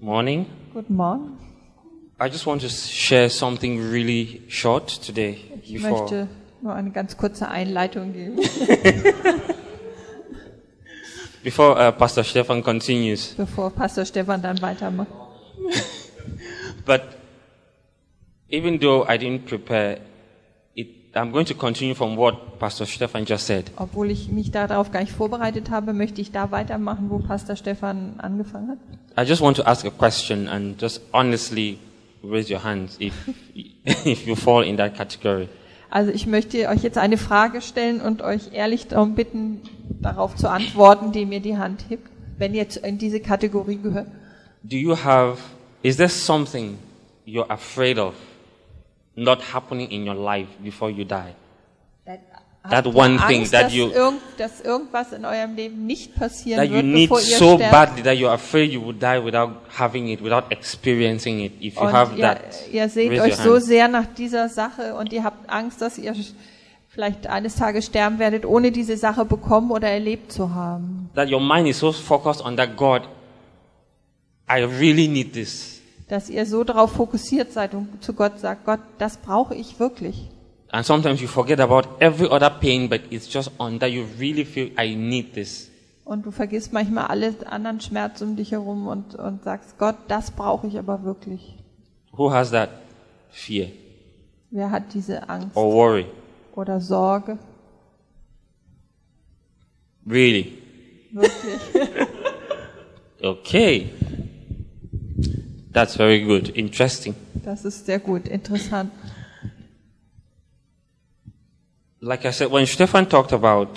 Morning. Good morning. I just want to share something really short today Ich before möchte nur eine ganz kurze Einleitung geben, before uh, Pastor Stefan continues. bevor Pastor Stefan dann weitermacht. But even though I didn't prepare I'm going to continue from what Pastor Stefan just said. Obwohl ich mich darauf gar nicht vorbereitet habe, möchte ich da weitermachen, wo Pastor Stefan angefangen hat. I just want to ask a question and just honestly raise your hands if if you fall in that category. Also ich möchte euch jetzt eine Frage stellen und euch ehrlich darum bitten, darauf zu antworten, die mir die Hand hebt, wenn ihr in diese Kategorie gehört. Do you have is there something you're afraid of not happening in your life before you die? That ihr one thing Angst, that dass, you- irgend, dass irgendwas in eurem Leben nicht passieren that you wird, need bevor ihr so sterbt? badly that you're afraid you would die without having it, without experiencing it. If you have Und ihr, that, ihr seht raise euch your so sehr nach dieser Sache und ihr habt Angst, dass ihr vielleicht eines Tages sterben werdet, ohne diese Sache bekommen oder erlebt zu haben. That your mind is so focused on that God, I really need this. Dass ihr so darauf fokussiert seid und zu Gott sagt, Gott, das brauche ich wirklich. And sometimes you forget about every other pain, but it's just on that you really feel I need this. Und du vergisst manchmal alle anderen Schmerzen um dich herum und, und sagst, Gott, das brauche ich aber wirklich. Who has that fear Wer hat diese Angst or worry? oder Sorge? Really? Wirklich. Okay. That's very good. Interesting. Das ist sehr gut, interessant. Like I said, when Stefan talked about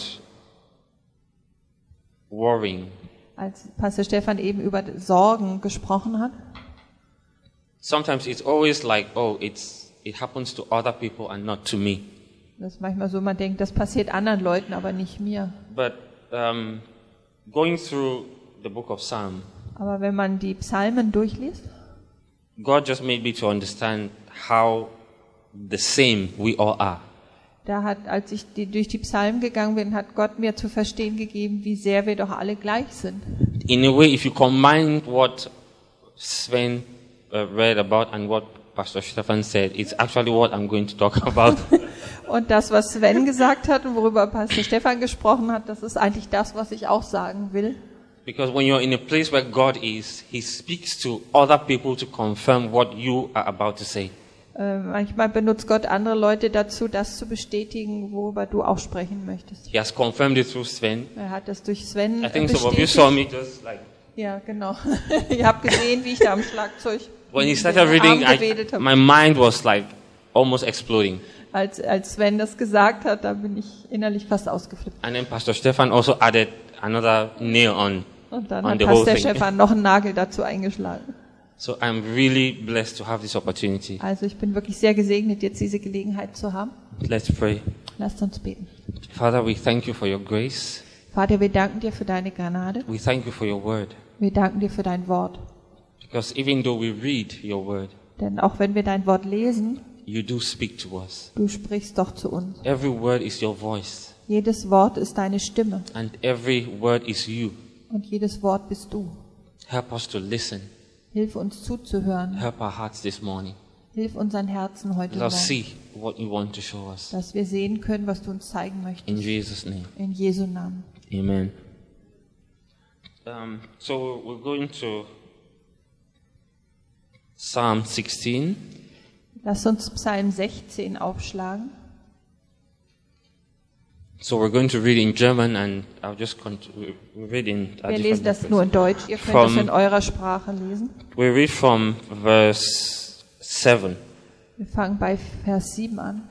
worrying, Als Pastor Stefan eben über Sorgen gesprochen hat, sometimes it's always like, oh, it's it happens to other people and not to me. das ist manchmal so, man denkt, das passiert anderen Leuten, aber nicht mir. But um, going through the book of Psalm, Aber wenn man die Psalmen durchliest, God just made me to understand how the same we all are. da hat, als ich die, durch die Psalmen gegangen bin, hat Gott mir zu verstehen gegeben, wie sehr wir doch alle gleich sind. In a way, if you combine what Sven uh, read about and what Pastor Stefan said, it's actually what I'm going to talk about. Und das, was Sven gesagt hat und worüber Pastor Stefan gesprochen hat, das ist eigentlich das, was ich auch sagen will. Because when you're in a place where God is, He speaks to other people to confirm what you are about to say. Äh, manchmal benutzt Gott andere Leute dazu, das zu bestätigen, worüber du auch sprechen möchtest. He has confirmed it through Sven. Er hat das durch Sven I think some of you bestätigt. saw me just like Ja, genau. Ihr habt gesehen, wie ich da am Schlagzeug when he started reading, I, my mind was like almost exploding. Als, als Sven das gesagt hat, da bin ich innerlich fast ausgeflippt. And then Pastor Stefan also added another nail on Und dann on hat the whole Pastor thing. Stefan noch einen Nagel dazu eingeschlagen. So I'm really blessed to have this opportunity. Also ich bin wirklich sehr gesegnet, jetzt diese Gelegenheit zu haben. Let's pray. Lasst uns beten. Father, we thank you for your grace. Vater, wir danken dir für deine Gnade. We thank you for your word. Wir danken dir für dein Wort. Because even though we read your word, Denn auch wenn wir dein Wort lesen, you do speak to us. du sprichst doch zu uns. Every word is your voice, Jedes Wort ist deine Stimme and every word is you. und jedes Wort bist du. Help us to listen. Hilf uns zuzuhören. Help our hearts this morning. Hilf unseren Herzen heute Let us Morgen, see what you want to show us. dass wir sehen können, was du uns zeigen In möchtest. Jesus' name. In Jesu Namen. Amen. Um, so we're going to Psalm 16. Lass uns Psalm 16 aufschlagen. So we're going to read in German, and I'll just read in. Wir lesen das nur in Deutsch. Ihr könnt From- es in eurer Sprache lesen. We read from verse 7. Wir fangen bei Vers 7 an.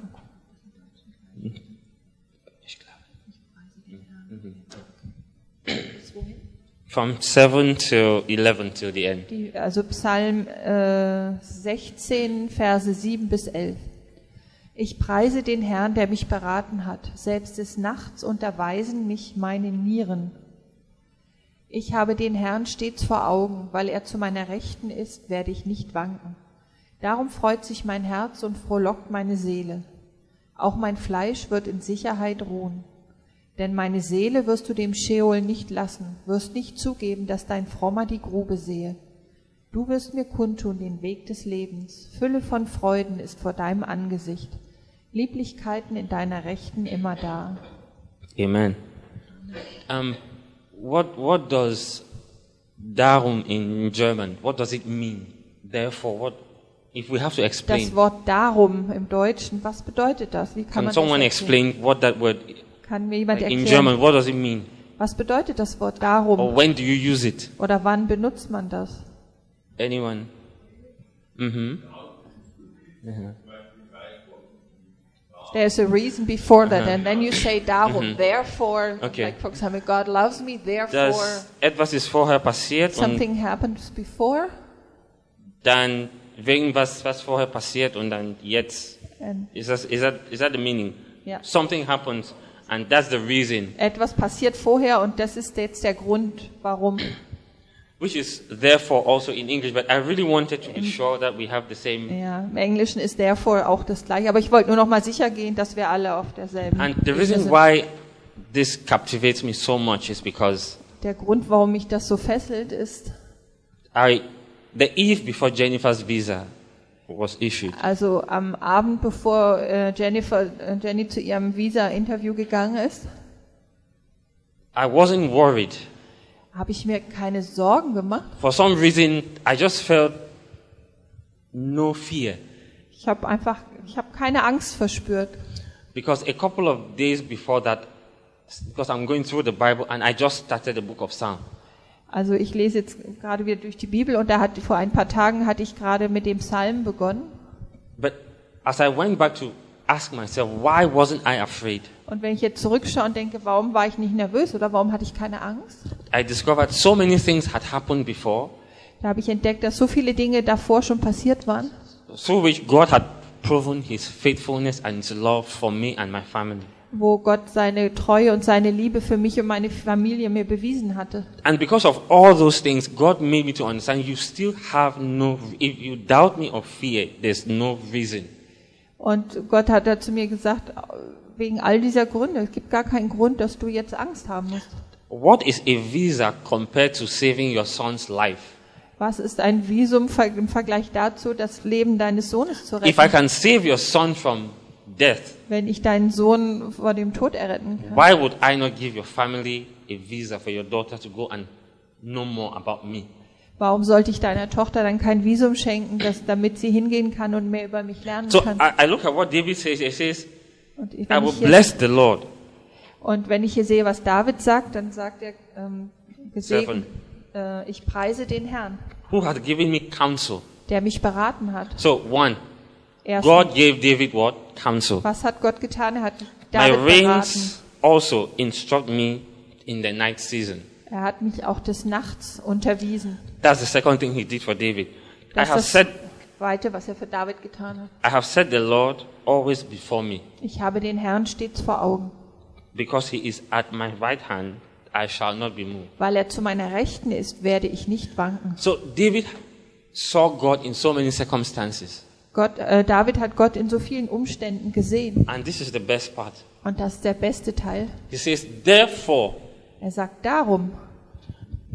From 7 till 11 till the end. Die, also Psalm äh, 16, Verse 7 bis 11. Ich preise den Herrn, der mich beraten hat. Selbst des Nachts unterweisen mich meine Nieren. Ich habe den Herrn stets vor Augen, weil er zu meiner Rechten ist, werde ich nicht wanken. Darum freut sich mein Herz und frohlockt meine Seele. Auch mein Fleisch wird in Sicherheit ruhen. Denn meine Seele wirst du dem Scheol nicht lassen, wirst nicht zugeben, dass dein Frommer die Grube sehe. Du wirst mir kundtun den Weg des Lebens. Fülle von Freuden ist vor deinem Angesicht. Lieblichkeiten in deiner Rechten immer da. Amen. Um, what what does darum in German? What does it mean? Therefore, what if we have to Das explain? Wort darum im Deutschen, was bedeutet das? Wie kann Can man someone das erklären? explain what that word Kann mir jemand like in erklären, German? What does it mean? was bedeutet das Wort Or darum? when do you use it? Oder wann benutzt man das? Anyone? Mm-hmm. There's a reason before that, and then you say darum, therefore, Uh-huh. Mm-hmm. Okay. like for example, God loves me, therefore Das etwas ist vorher passiert und something happens before, dann wegen was was vorher passiert und dann jetzt and is that is that is that the meaning? Yeah. Something happens and that's the reason, etwas passiert vorher und das ist jetzt der Grund, warum. Which is therefore also in English. But I really wanted to be sure that we have the same. Ja, im Englischen ist therefore auch das gleiche, aber ich wollte nur noch mal sicher gehen, dass wir alle auf derselben. And the reason why this captivates me so much is because Der Grund, warum mich das so fesselt, ist, I the eve before Jennifer's visa was issued. also am Abend, bevor äh, Jennifer, äh, Jenny zu ihrem Visa-Interview gegangen ist, I wasn't worried. Habe ich mir keine Sorgen gemacht. For some reason, I just felt no fear. Ich habe einfach, ich habe keine Angst verspürt. Because a couple of days before that, because I'm going through the Bible and I just started the book of Psalm. Also ich lese jetzt gerade wieder durch die Bibel und da hat vor ein paar Tagen hatte ich gerade mit dem Psalm begonnen. But as I went back to ask myself, why wasn't I afraid? Und wenn ich jetzt zurückschaue und denke, warum war ich nicht nervös oder warum hatte ich keine Angst? I discovered so many things had happened before, Da habe ich entdeckt, dass so viele Dinge davor schon passiert waren, through which God had proven his faithfulness and his love for me and my family. wo Gott seine Treue und seine Liebe für mich und meine Familie mir bewiesen hatte. And because of all those things, God made me to understand you still have no, if you doubt me or fear, there's no reason. Und Gott hat da zu mir gesagt, wegen all dieser Gründe, es gibt gar keinen Grund, dass du jetzt Angst haben musst. What is a visa compared to saving your son's life? Was ist ein Visum im Vergleich dazu, das Leben deines Sohnes zu If I retten? can save your son from death, Wenn ich deinen Sohn vor dem Tod erretten kann, why would I not give your family a visa for your daughter to go and know more about me? Warum sollte ich deiner Tochter dann kein Visum schenken, dass, damit sie hingehen kann und mehr über mich lernen So kann? I, I look at what David says. He says, Und I will bless the Lord. und wenn ich hier sehe, was David sagt, dann sagt er, ähm, gesegnet, äh, ich preise den Herrn, who has given me counsel. der mich beraten hat. So one, Erstens, God gave David what? Counsel. was hat Gott getan? Er hat My David beraten. also instruct me in the night season. Er hat mich auch des Nachts unterwiesen. That's the second thing he did for David. I Das have ist said, das Zweite, was er für David getan hat. I have set the Lord always before me, Ich habe den Herrn stets vor Augen. because he is at my right hand. I shall not be moved. Weil er zu meiner Rechten ist, werde ich nicht wanken. So David saw God in so many circumstances, Gott, äh, David hat Gott in so vielen Umständen gesehen. and this is the best part. Und das ist der beste Teil. He says, therefore, Er sagt darum.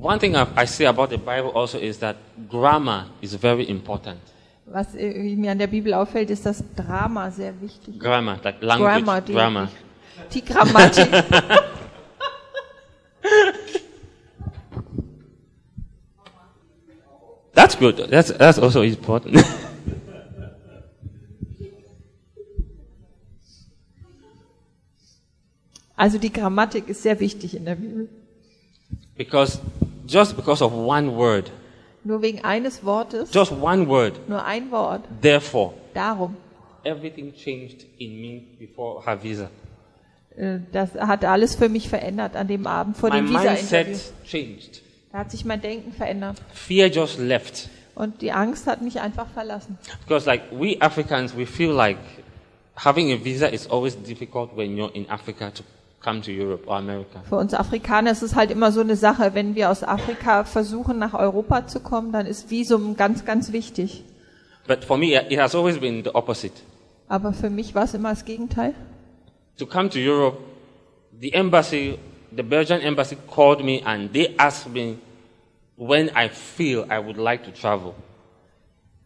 One thing I say about the Bible also is that grammar is very important. Was irgendwie mir an der Bibel auffällt, ist das Drama sehr wichtig. Grammar, like language, Grammar, die, grammar. die Grammatik. That's good. That's that's also important. Also die Grammatik ist sehr wichtig in der Bibel. because just because of one word, Nur wegen eines Wortes, just one word, nur ein Wort, therefore, darum. everything changed in me before her visa. Äh, Das hat alles für mich verändert an dem Abend vor My dem Visa-Interview. changed. Da hat sich mein Denken verändert. Fear just left. Und die Angst hat mich einfach verlassen. Because like we Africans, we feel like having a visa is always difficult when you're in Africa to Für uns Afrikaner ist es halt immer so eine Sache, wenn wir aus Afrika versuchen, nach Europa zu kommen, dann ist Visum ganz, ganz wichtig. But for me, it has always been the opposite. Aber für mich war es immer das Gegenteil. To come to Europe, the embassy, the Belgian embassy called me and they asked me when I feel I would like to travel.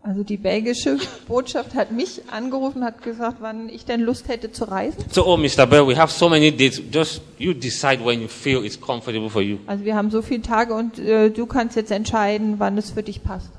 Also die belgische Botschaft hat mich angerufen, hat gesagt, wann ich denn Lust hätte zu reisen. So, oh, Mr. Bell, we have so many dates. Just you decide when you feel it's comfortable for you. Also wir haben so viele Tage und äh, du kannst jetzt entscheiden, wann es für dich passt.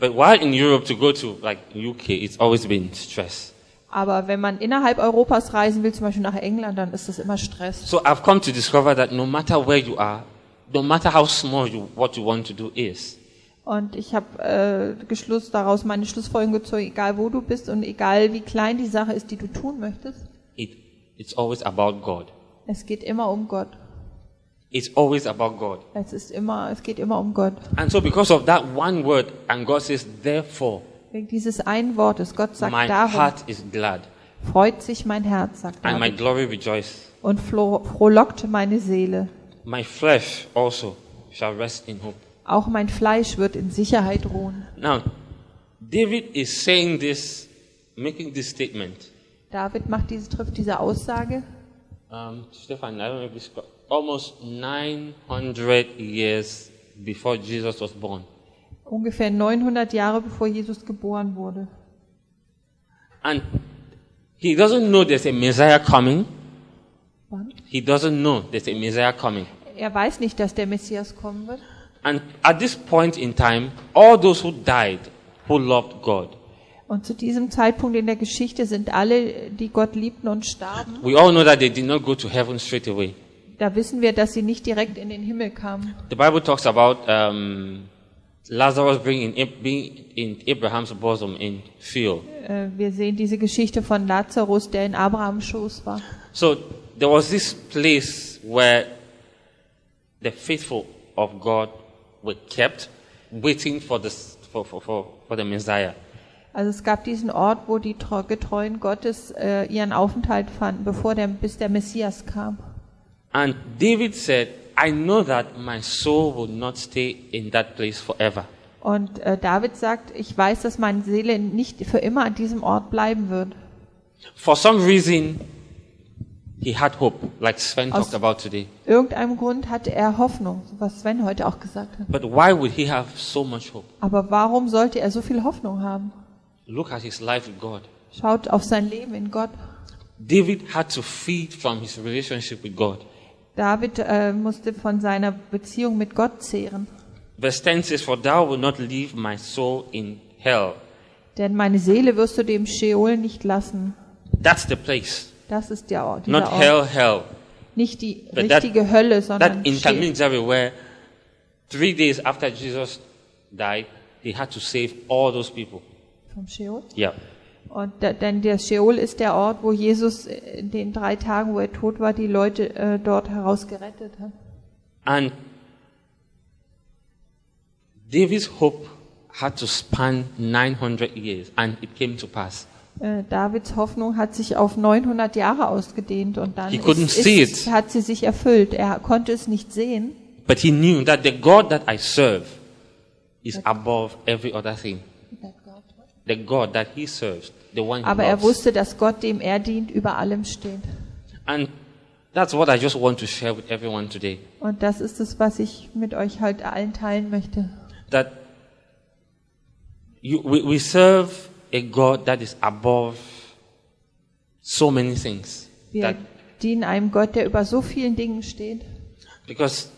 But while in Europe to go to like UK, it's always been stress. Aber wenn man innerhalb Europas reisen will, zum Beispiel nach England, dann ist das immer Stress. So I've come to discover that no matter where you are, no matter how small you, what you want to do is, Und ich habe äh, Geschluss daraus meine Schlussfolgerung gezogen, egal wo du bist und egal wie klein die Sache ist, die du tun möchtest, it, it's always about God. es geht immer um Gott. It's always about God. Es ist immer, es geht immer um Gott. And so because of that one word, and God says, therefore, Wegen dieses einen Wortes, Gott sagt my darum, heart is glad, freut sich mein Herz, sagt and my glory rejoice. und froh- frohlockt meine Seele. My flesh also shall rest in hope. Auch mein Fleisch wird in Sicherheit ruhen. Now, David is saying this, making this statement. David macht diese, trifft diese Aussage Um, Stefan, I don't know if this almost 900 years before Jesus was born. ungefähr 900 Jahre bevor Jesus geboren wurde. And he doesn't know there's a Messiah coming. Wann? He doesn't know there's a Messiah coming. Er weiß nicht, dass der Messias kommen wird. And at this point in time, all those who died who loved God, Und zu diesem Zeitpunkt in der Geschichte sind alle, die Gott liebten und starben. we all know that they did not go to heaven straight away. Da wissen wir, dass sie nicht direkt in den Himmel kamen. The Bible talks about um, Lazarus being in, being in Abraham's bosom in Sheol. Äh, Wir sehen diese Geschichte von Lazarus, der in Abrahams Schoß war. So there was this place where the faithful of God were kept, waiting for the for, for, for, for the Messiah. Also es gab diesen Ort, wo die treu- Getreuen Gottes äh, ihren Aufenthalt fanden, bevor der, bis der Messias kam. And David said, I know that my soul will not stay in that place forever. Und äh, David sagt, ich weiß, dass meine Seele nicht für immer an diesem Ort bleiben wird. For some reason, he had hope, like Sven Aus- talked about today. Irgendeinem Grund hatte er Hoffnung, was Sven heute auch gesagt hat. But why would he have so much hope? Aber warum sollte er so viel Hoffnung haben? Look at his life with God. Schaut auf sein Leben in Gott. David had to feed from his relationship with God. David äh, musste von seiner Beziehung mit Gott zehren. Verse 10 says, For thou wilt not leave my soul in hell. Denn meine Seele wirst du dem Sheol nicht lassen. That's the place. Das ist der Ort. Not Ort. hell, hell. Nicht die But that- richtige Hölle, sondern That Sheol. intermediary where three days after Jesus died, he had to save all those people. vom Sheol. Yeah. Und da, denn der Sheol ist der Ort, wo Jesus in den drei Tagen, wo er tot war, die Leute äh, dort herausgerettet hat. And David's hope had to span 900 years, and it came to pass. Äh, Davids Hoffnung hat sich auf 900 Jahre ausgedehnt und dann ist, ist, hat sie sich erfüllt. Er konnte es nicht sehen, But he knew that the God that I serve is above every other thing. The God that he serves, the one aber er wusste, dass Gott, dem er dient, über allem steht. And that's what I just want to share with everyone today. Und das ist es, was ich mit euch halt allen teilen möchte. That you, we, we serve a God that is above so many things. Wir dienen einem Gott, der über so vielen Dingen steht. because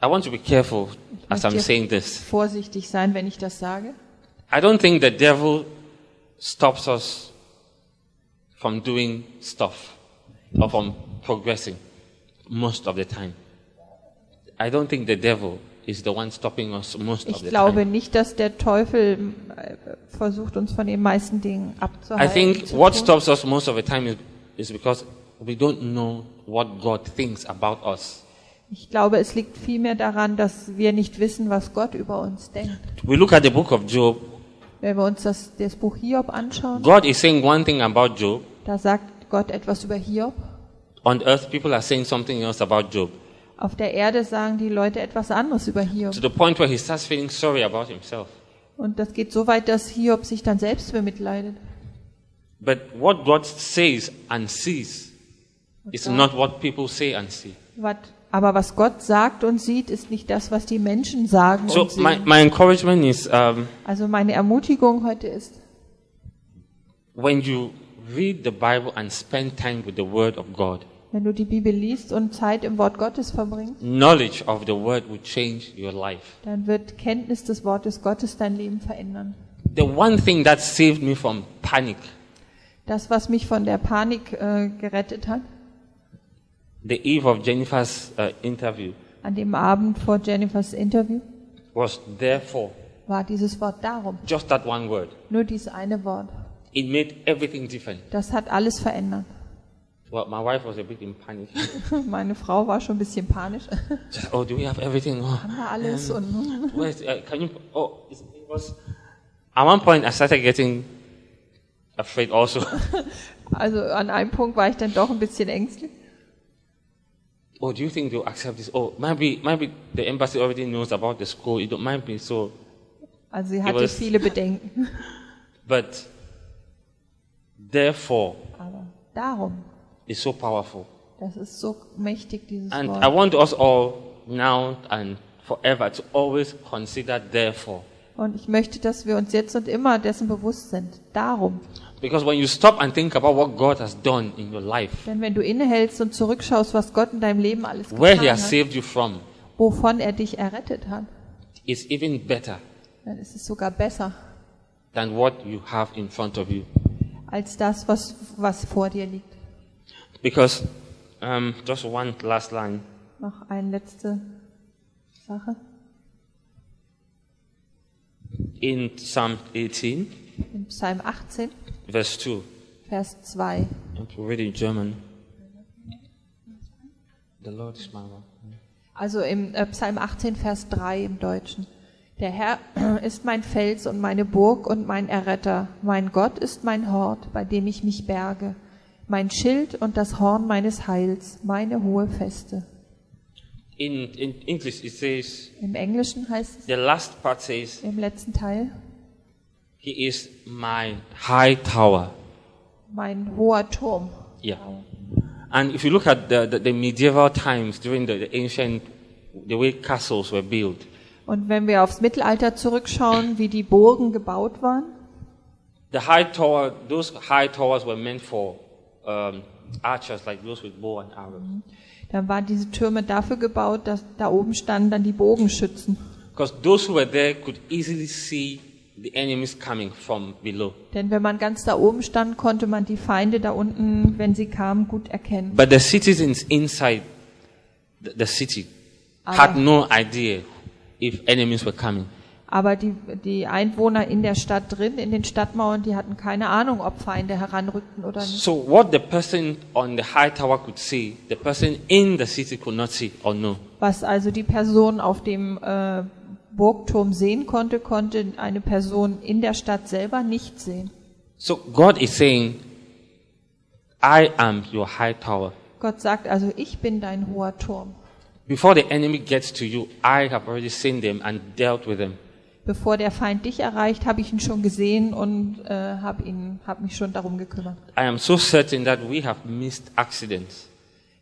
I want to be careful as I'm saying this. Vorsichtig sein, wenn ich das sage. I don't think the devil stops us from doing stuff or from progressing most of the time. I don't think the devil is the one stopping us most of Ich the glaube time. nicht, dass der Teufel äh, versucht, uns von den meisten Dingen I abzuhalten. think zu what stops us most of the time is, is because we don't know what God thinks about us. Ich glaube, es liegt vielmehr daran, dass wir nicht wissen, was Gott über uns denkt. We look at the book of Job. Wenn wir uns das, das Buch Hiob anschauen, God is saying one thing about Job. da sagt Gott etwas über Hiob. On earth, people are saying something else about Job. Auf der Erde sagen die Leute etwas anderes über Hiob. To the point where he starts feeling sorry about himself. Und das geht so weit, dass Hiob sich dann selbst bemitleidet. But what God says and sees is not what people say and see. Was aber was Gott sagt und sieht, ist nicht das, was die Menschen sagen So und sehen. my, my encouragement is um, Also meine Ermutigung heute ist, when you read the Bible and spend time with the Word of God, wenn du die Bibel liest und Zeit im Wort Gottes verbringst, knowledge of the Word will change your life. dann wird Kenntnis des Wortes Gottes dein Leben verändern. The one thing that saved me from panic, Das, was mich von der Panik äh, gerettet hat, the eve of Jennifer's uh, interview, an dem Abend vor Jennifers Interview, was therefore war dieses Wort darum. just that one word. Nur dieses eine Wort. It made everything different. Das hat alles verändert. Well, my wife was a bit in panic. Meine Frau war schon ein bisschen panisch. Oh, do we have everything? Oh, Haben wir alles und where's, uh, can you? Oh, it was. At one point, I started getting afraid also. also an einem Punkt war ich dann doch ein bisschen ängstlich. oh, do you think they'll accept this? Oh, maybe, maybe the embassy already knows about the school. It don't mind me so. Also sie hatte was- viele Bedenken. But therefore, Aber darum, it's so powerful. das ist so mächtig, dieses And I Wort. want us all now and forever to always consider therefore. Und ich möchte, dass wir uns jetzt und immer dessen bewusst sind. Darum. Because when you stop and think about what God has done in your life, Denn wenn du innehältst und zurückschaust, was Gott in deinem Leben alles where He getan has hat, saved you from, wovon er dich errettet hat, is even better dann ist es sogar besser than what you have in front of you. als das, was, was vor dir liegt. Because, um, just one last line. Noch eine letzte Sache. In Psalm 18, In Psalm 18, verse 2, Vers 2. and to read in German. The Lord is my rock. Also im äh, Psalm 18, Vers 3 im Deutschen. Der Herr ist mein Fels und meine Burg und mein Erretter. Mein Gott ist mein Hort, bei dem ich mich berge. Mein Schild und das Horn meines Heils, meine hohe Feste. In, in English, it says, Im Englischen heißt es the last part says, im letzten Teil, He is my high tower. mein hoher Turm. Yeah. And if you look at the, the, the medieval times during the, the ancient, the way castles were built, Und wenn wir aufs Mittelalter zurückschauen, wie die Burgen gebaut waren, the high tower, those high towers were meant for um, archers like those with bow and arrows. dann waren diese Türme dafür gebaut, dass da oben standen dann die Bogenschützen. Because those who were there could easily see the enemies coming from below. Denn wenn man ganz da oben stand, konnte man die Feinde da unten, wenn sie kamen, gut erkennen. But the citizens inside the, the city had no idea if enemies were coming. Aber die, die Einwohner in der Stadt drin, in den Stadtmauern, die hatten keine Ahnung, ob Feinde heranrückten oder nicht. So what the person on the high tower could see, the person in the city could not see or know. Was also die Person auf dem äh, Burgturm sehen konnte, konnte eine Person in der Stadt selber nicht sehen. So God is saying, I am your high tower. Gott sagt also, ich bin dein hoher Turm. Before the enemy gets to you, I have already seen them and dealt with them. Bevor der Feind dich erreicht, habe ich ihn schon gesehen und äh, habe ihn, habe mich schon darum gekümmert. I am so certain that we have missed accidents,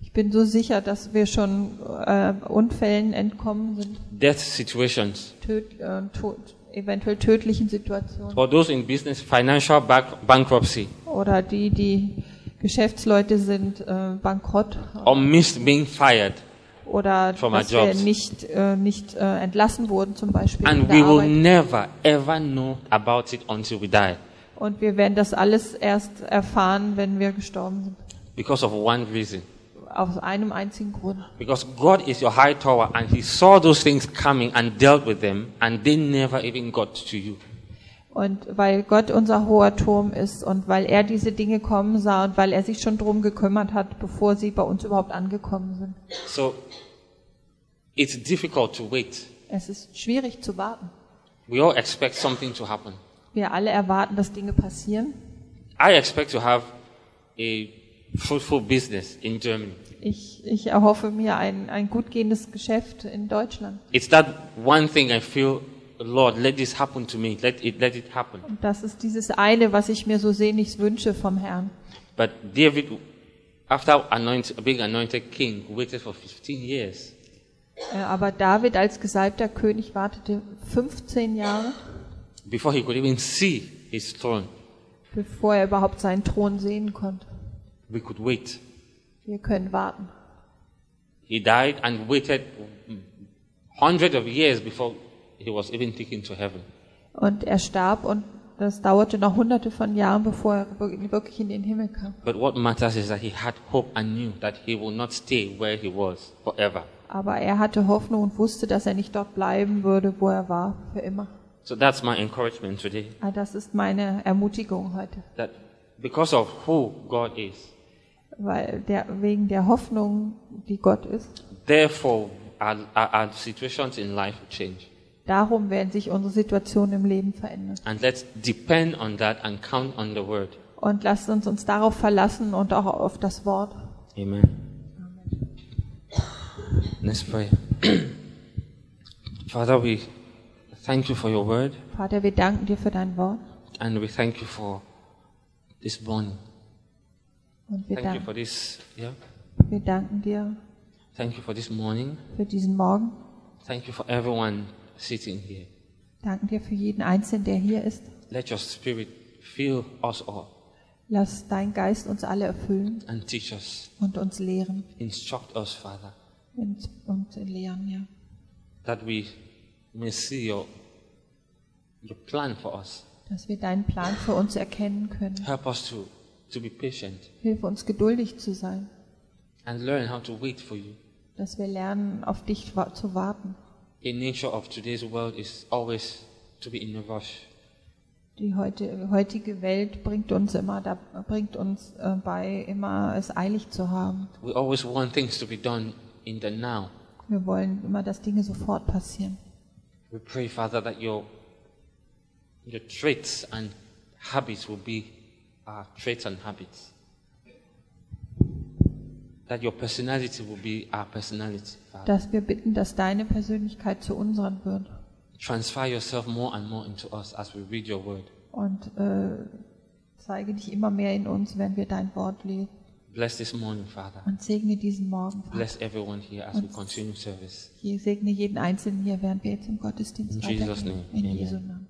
Ich bin so sicher, dass wir schon äh, Unfällen entkommen sind, death situations, töd, äh, tot, eventuell tödlichen Situationen. Or those in business, financial bank- bankruptcy, oder die, die Geschäftsleute sind äh, bankrott. Or missed being fired. Oder From our dass wir nicht, äh, nicht äh, entlassen wurden zum Beispiel And we will never, ever know about it until we die Und wir werden das alles erst erfahren, wenn wir gestorben sind. because of one reason. Aus einem einzigen Grund. Because God is your high tower and He saw those things coming and dealt with them and they never even got to you. Und weil Gott unser hoher Turm ist und weil er diese Dinge kommen sah und weil er sich schon drum gekümmert hat, bevor sie bei uns überhaupt angekommen sind. So it's difficult to wait. Es ist schwierig zu warten. We all expect something to happen. Wir alle erwarten, dass Dinge passieren. I expect to have a fruitful business in Germany. Ich, ich erhoffe mir ein, ein gut gehendes Geschäft in Deutschland. It's that one thing I feel, Lord, let this happen to me. Let it, let it happen. Und das ist dieses eine, was ich mir so sehnlichst wünsche vom Herrn. But David after anoint, being anointed king, waited for 15 years. Äh, Aber David als gesalbter König wartete 15 Jahre, before he could even see his throne. bevor er überhaupt seinen Thron sehen konnte. We could wait. Wir können warten. He died and waited hundreds of years before he was even taken to heaven. Und er starb und das dauerte noch hunderte von Jahren, bevor er wir- wirklich in den Himmel kam. But what matters is that he had hope and knew that he will not stay where he was forever. Aber er hatte Hoffnung und wusste, dass er nicht dort bleiben würde, wo er war, für immer. So that's my encouragement today. Ah, Das ist meine Ermutigung heute, That because of who God is, weil der, wegen der Hoffnung, die Gott ist, therefore our, our, situations in life change. Darum werden sich unsere Situationen im Leben verändern. And let's depend on that and count on the word. Und lasst uns uns darauf verlassen und auch auf das Wort. Amen. Let's pray. Father, we thank you for your word Vater, wir danken dir für dein Wort and we thank you for this morning. und wir Thank you danken, for this, yeah. wir danken dir Thank you for this morning. für diesen Morgen. Thank you for everyone sitting here. Danken dir für jeden Einzelnen, der hier ist. Let your spirit fill us all Lass dein Geist uns alle erfüllen and teach us. und uns lehren Instruct us, Father, und, und lehren, ja. that we may see your, your plan for us. Dass wir deinen Plan für uns erkennen können. Help us to, to be patient Hilf uns geduldig zu sein, and learn how to wait for you. dass wir lernen, auf dich zu warten. The nature of today's world is always to be in a rush. Die heute, heutige Welt bringt uns immer, da, bringt uns äh, bei, immer es eilig zu haben. We always want things to be done in the now. Wir wollen immer, dass Dinge sofort passieren. We pray, Father, that your, your traits and habits will be our traits and habits. Dass wir bitten, dass deine Persönlichkeit zu unseren wird. Transfer yourself more and more into us as we read your word. Und äh, zeige dich immer mehr in uns, wenn wir dein Wort lesen. Bless this morning, Father. Und segne diesen Morgen. Vater. Bless everyone here as we continue service. Ich segne jeden Einzelnen hier, während wir jetzt im Gottesdienst In Jesus' name. In Amen. Jesu Namen.